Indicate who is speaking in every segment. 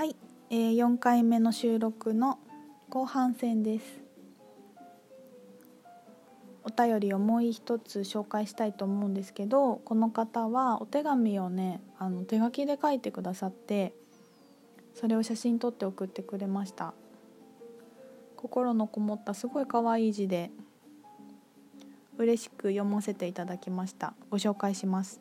Speaker 1: はい、えー、4回目の収録の後半戦です。お便りをもう一つ紹介したいと思うんですけどこの方はお手紙をねあの手書きで書いてくださってそれを写真撮って送ってくれました。心のこもったすごい可愛い字で嬉しく読ませていただきました。ご紹介します。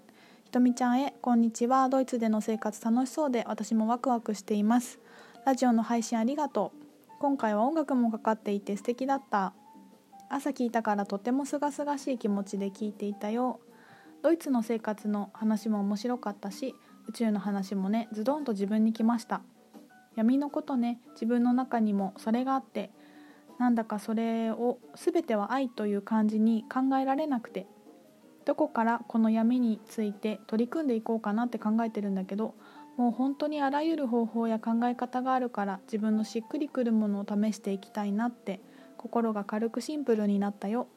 Speaker 1: ひとみちゃんへこんにちは。ドイツでの生活楽しそうで私もワクワクしています。ラジオの配信ありがとう。今回は音楽もかかっていて素敵だった。朝聞いたからとても清々しい気持ちで聞いていたよドイツの生活の話も面白かったし宇宙の話もねズドンと自分に来ました。闇のことね自分の中にもそれがあってなんだかそれを全ては愛という感じに考えられなくてどこからこの闇について取り組んでいこうかなって考えてるんだけどもう本当にあらゆる方法や考え方があるから自分のしっくりくるものを試していきたいなって心が軽くシンプルになったよ。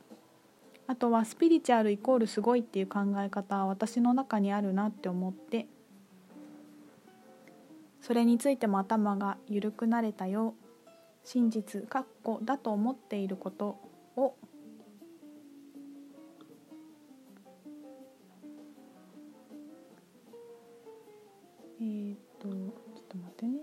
Speaker 1: あとはスピリチュアルイコールすごいっていう考え方は私の中にあるなって思ってそれについても頭が緩くなれたよ。真実かっこだと思っていることをえー、っとちょっと待ってね。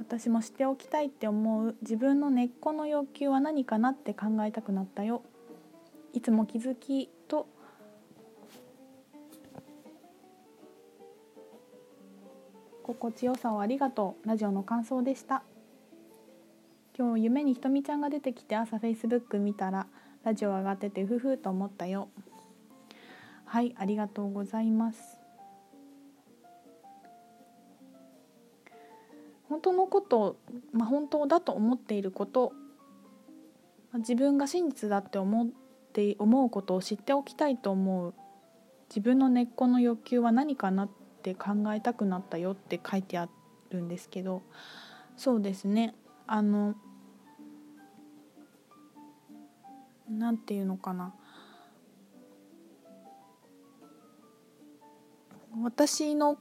Speaker 1: 私も知っておきたいって思う。自分の根っこの欲求は何かなって考えたくなったよ。いつも気づきと。心地よさをありがとう。ラジオの感想でした。今日夢にひとみちゃんが出てきて朝フェイスブック見たらラジオ上がっててふふと思ったよ。はいありがとうございます。本当のことまあ、本当だと思っていること自分が真実だって思って思うことを知っておきたいと思う。自分の根っこの欲求は何かなって考えたくなったよって書いてあるんですけどそうですね。あのなんていうのかな。私の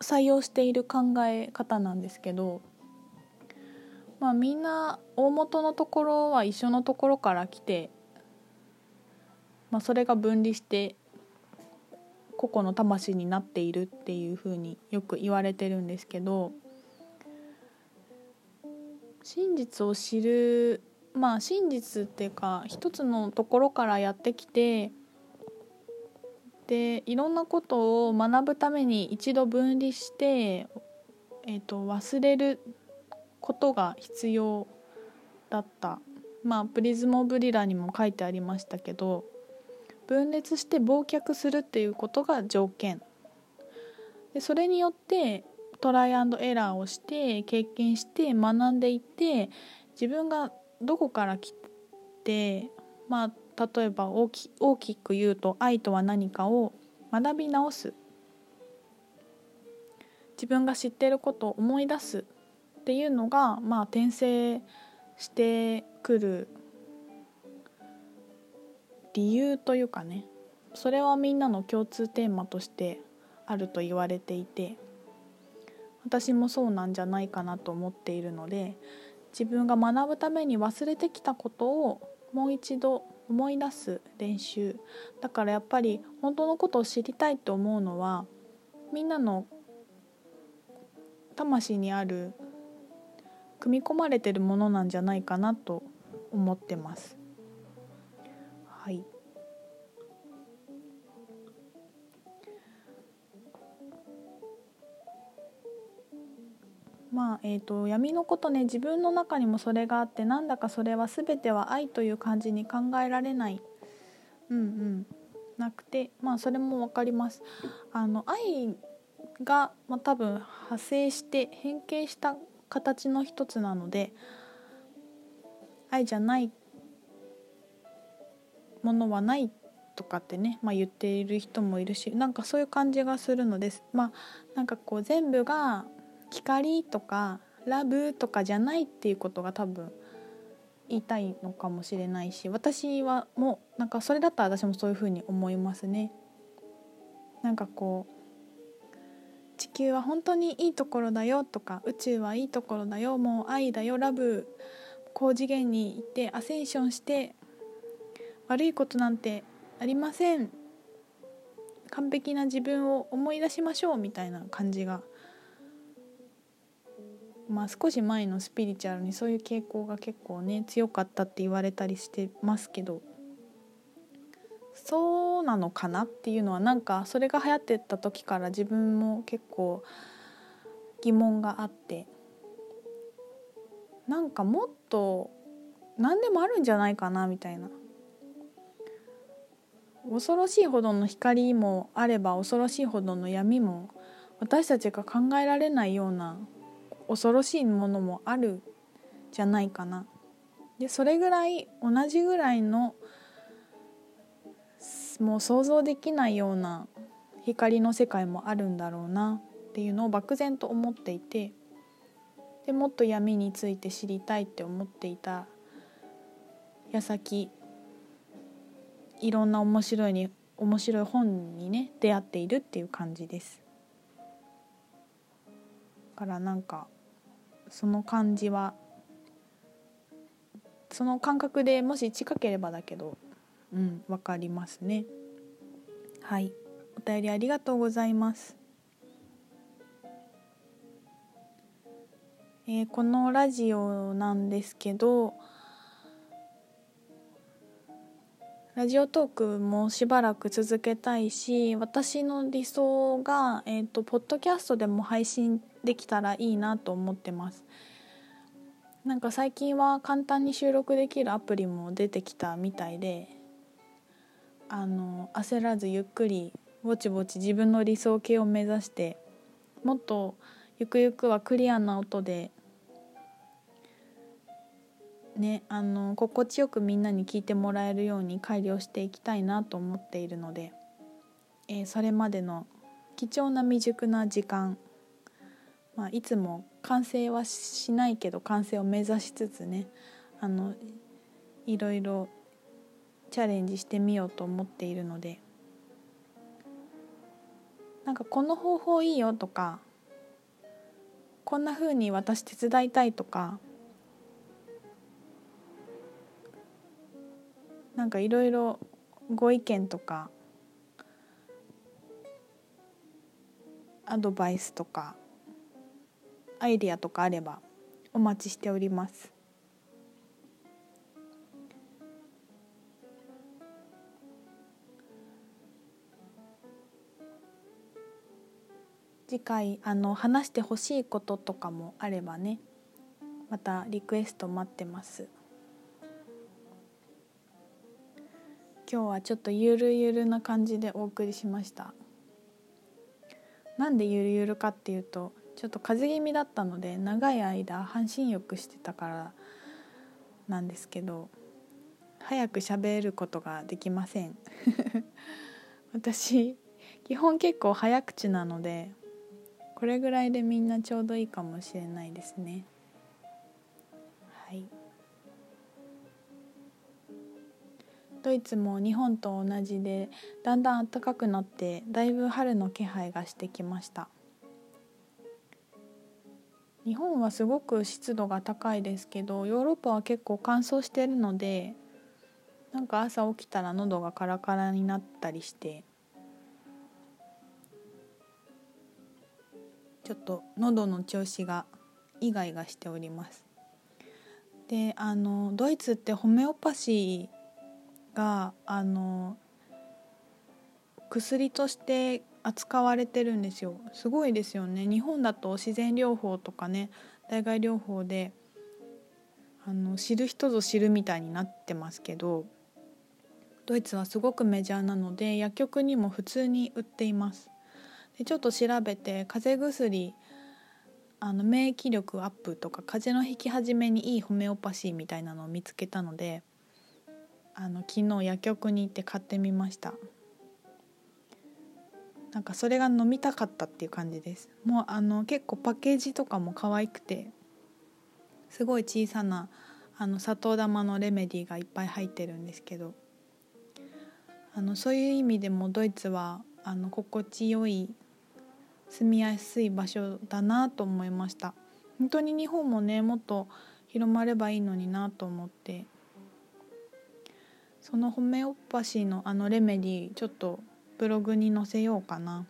Speaker 1: 採用している考え方なんですけどまあみんな大元のところは一緒のところから来て、まあ、それが分離して個々の魂になっているっていうふうによく言われてるんですけど真実を知るまあ真実っていうか一つのところからやってきてでいろんなことを学ぶために一度分離して、えーと、忘れることが必要だった。まあプリズム・オブ・リラにも書いてありましたけど分裂して忘却するっていうことが条件。でそれによってトライアンドエラーをして経験して学んでいって自分がどこから来てまあ例えば大き大きく言うと愛とは何かを学び直す。自分が知っていることを思い出す。っていうのがまあ転生してくる理由というかね。それはみんなの共通テーマとしてあると言われていて私もそうなんじゃないかなと思っているので自分が学ぶために忘れてきたことをもう一度思い出す練習だからやっぱり本当のことを知りたいと思うのはみんなの魂にある組み込まれてるものなんじゃないかなと思ってます。まあえーと、闇のことね自分の中にもそれがあってなんだかそれは全ては愛という感じに考えられない。うんうん。なくてまあそれも分かります。あの愛が、まあ、多分派生して変形した形の一つなので愛じゃないものはないとかってね、まあ、言っている人もいるしなんかそういう感じがするのです。まあなんかこう全部が光とかラブとかじゃないっていうことが多分言いたいのかもしれないし私はもうなんかそれだったら私もそういうふうに思いますね。なんかこう地球は本当にいいところだよとか宇宙はいいところだよもう愛だよラブ高次元に行ってアセンションして悪いことなんてありません完璧な自分を思い出しましょうみたいな感じがまあ少し前のスピリチュアルにそういう傾向が結構ね強かったって言われたりしてますけど。そうなのかなっていうのはなんかそれが流行ってた時から自分も結構疑問があって。なんかもっと何でもあるんじゃないかなみたいな。恐ろしいほどの光もあれば恐ろしいほどの闇も私たちが考えられないような恐ろしいものもあるじゃないかなでそれぐらい同じぐらいのもう想像できないような光の世界もあるんだろうなっていうのを漠然と思っていてでもっと闇について知りたいって思っていた矢先いろんな面白いに面白い本にね出会っているっていう感じです。からなんかその感じはその感覚でもし近ければだけどうんわかりますね。はい。お便りありがとうございます。えー、このラジオなんですけどラジオトークもしばらく続けたいし私の理想が、えーと、ポッドキャストでも配信できたらいいなと思ってます。なんか最近は簡単に収録できるアプリも出てきたみたいであの焦らずゆっくりぼちぼち自分の理想形を目指してもっとゆくゆくはクリアな音でねあの心地よくみんなに聞いてもらえるように改良していきたいなと思っているので、えー、それまでの貴重な未熟な時間、まあ、いつも完成はしないけど完成を目指しつつねあのいろいろチャレンジしてみようと思っているのでなんかこの方法いいよとかこんな風に私手伝いたいとかなんかいろいろご意見とかアドバイスとかアイディアとかあればお待ちしております。次回あの話してほしいこととかもあればねまたリクエスト待ってます今日はちょっとゆるゆるな感じでお送りしましたなんでゆるゆるかっていうとちょっと風邪気味だったので長い間半身浴してたからなんですけど早く喋ることができません。私基本結構早口なのでこれぐらいでみんなちょうどいいかもしれないですね。はい。ドイツも日本と同じでだんだん暖かくなってだいぶ春の気配がしてきました。日本はすごく湿度が高いですけどヨーロッパは結構乾燥してるのでなんか朝起きたら喉がカラカラになったりしてちょっと喉の調子がイガイガしております。であのドイツってホメオパシーがあの薬として扱われてるんですよ。すごいですよね。日本だと自然療法とかね代替療法であの知る人ぞ知るみたいになってますけどドイツはすごくメジャーなので薬局にも普通に売っています。でちょっと調べて風邪薬あの免疫力アップとか風邪のひき始めにいいホメオパシーみたいなのを見つけたのであの昨日薬局に行って買ってみました。なんかそれが飲みたかったっていう感じです。もうあの結構パッケージとかも可愛くてすごい小さなあの砂糖玉のレメディーがいっぱい入ってるんですけどあのそういう意味でもドイツはあの心地よい住みやすい場所だなと思いました。本当に日本もねもっと広まればいいのになと思ってそのホメオパシーのあのレメディーちょっとブログに載せようかな。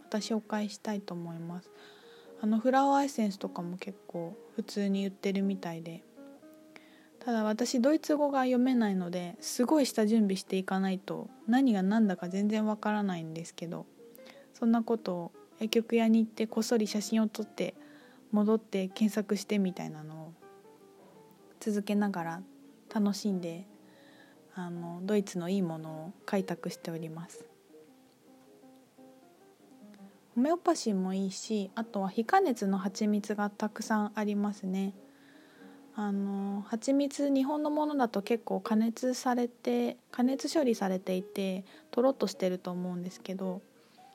Speaker 1: また紹介したいと思います。あのフラワーエッセンスとかも結構普通に売ってるみたいで。ただ私ドイツ語が読めないのですごい下準備していかないと何が何だか全然わからないんですけどそんなことを薬局屋に行ってこっそり写真を撮って戻って検索してみたいなのを続けながら楽しんであのドイツのいいものを開拓しております。ホメオパシーもいいしあとは非加熱の蜂蜜がたくさんありますね。あの蜂蜜日本のものだと結構加熱されて加熱処理されていてとろっとしてると思うんですけど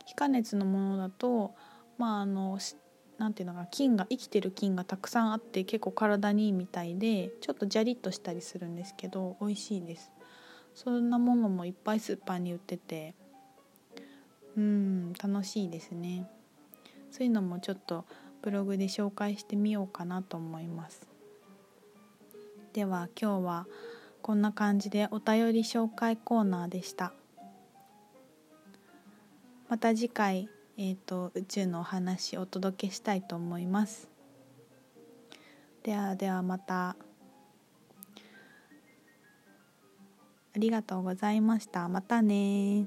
Speaker 1: 非加熱のものだとまああのなんていうのか菌が生きてる菌がたくさんあって結構体にいいみたいでちょっとジャリッとしたりするんですけど美味しいです。そんなものもいっぱいスーパーに売っててうん楽しいですね。そういうのもちょっとブログで紹介してみようかなと思います。では今日はこんな感じでお便り紹介コーナーでした。また次回、えーと、宇宙のお話をお届けしたいと思います。ではではまた。ありがとうございました。またね